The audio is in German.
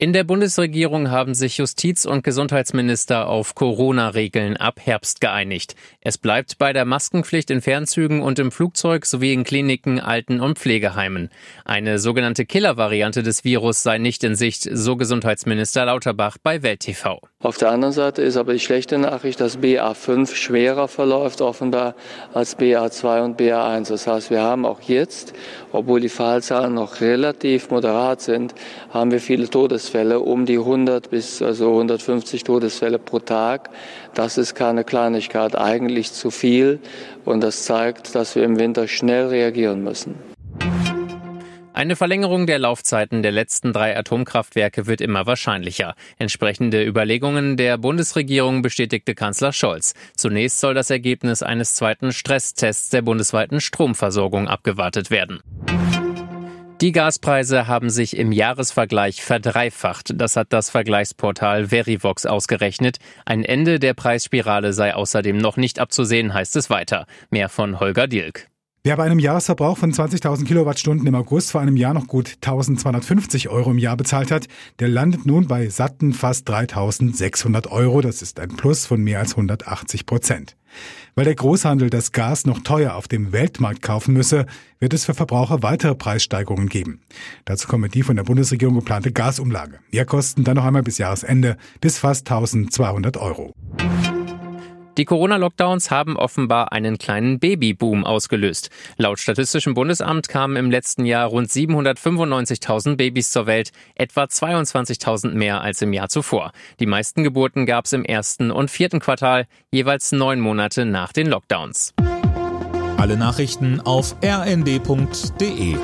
In der Bundesregierung haben sich Justiz- und Gesundheitsminister auf Corona-Regeln ab Herbst geeinigt. Es bleibt bei der Maskenpflicht in Fernzügen und im Flugzeug sowie in Kliniken, Alten- und Pflegeheimen. Eine sogenannte Killer-Variante des Virus sei nicht in Sicht, so Gesundheitsminister Lauterbach bei Welt TV. Auf der anderen Seite ist aber die schlechte Nachricht, dass BA5 schwerer verläuft offenbar als BA2 und BA1. Das heißt, wir haben auch jetzt, obwohl die Fallzahlen noch relativ moderat sind, haben wir viele Todes Todesfälle, um die 100 bis also 150 Todesfälle pro Tag. Das ist keine Kleinigkeit, eigentlich zu viel. Und das zeigt, dass wir im Winter schnell reagieren müssen. Eine Verlängerung der Laufzeiten der letzten drei Atomkraftwerke wird immer wahrscheinlicher. Entsprechende Überlegungen der Bundesregierung bestätigte Kanzler Scholz. Zunächst soll das Ergebnis eines zweiten Stresstests der bundesweiten Stromversorgung abgewartet werden. Die Gaspreise haben sich im Jahresvergleich verdreifacht. Das hat das Vergleichsportal Verivox ausgerechnet. Ein Ende der Preisspirale sei außerdem noch nicht abzusehen, heißt es weiter. Mehr von Holger Dilk. Wer bei einem Jahresverbrauch von 20.000 Kilowattstunden im August vor einem Jahr noch gut 1.250 Euro im Jahr bezahlt hat, der landet nun bei satten fast 3.600 Euro. Das ist ein Plus von mehr als 180 Prozent. Weil der Großhandel das Gas noch teuer auf dem Weltmarkt kaufen müsse, wird es für Verbraucher weitere Preissteigerungen geben. Dazu kommt die von der Bundesregierung geplante Gasumlage. Mehrkosten dann noch einmal bis Jahresende bis fast 1200 Euro. Die Corona-Lockdowns haben offenbar einen kleinen Babyboom ausgelöst. Laut Statistischem Bundesamt kamen im letzten Jahr rund 795.000 Babys zur Welt, etwa 22.000 mehr als im Jahr zuvor. Die meisten Geburten gab es im ersten und vierten Quartal, jeweils neun Monate nach den Lockdowns. Alle Nachrichten auf rnd.de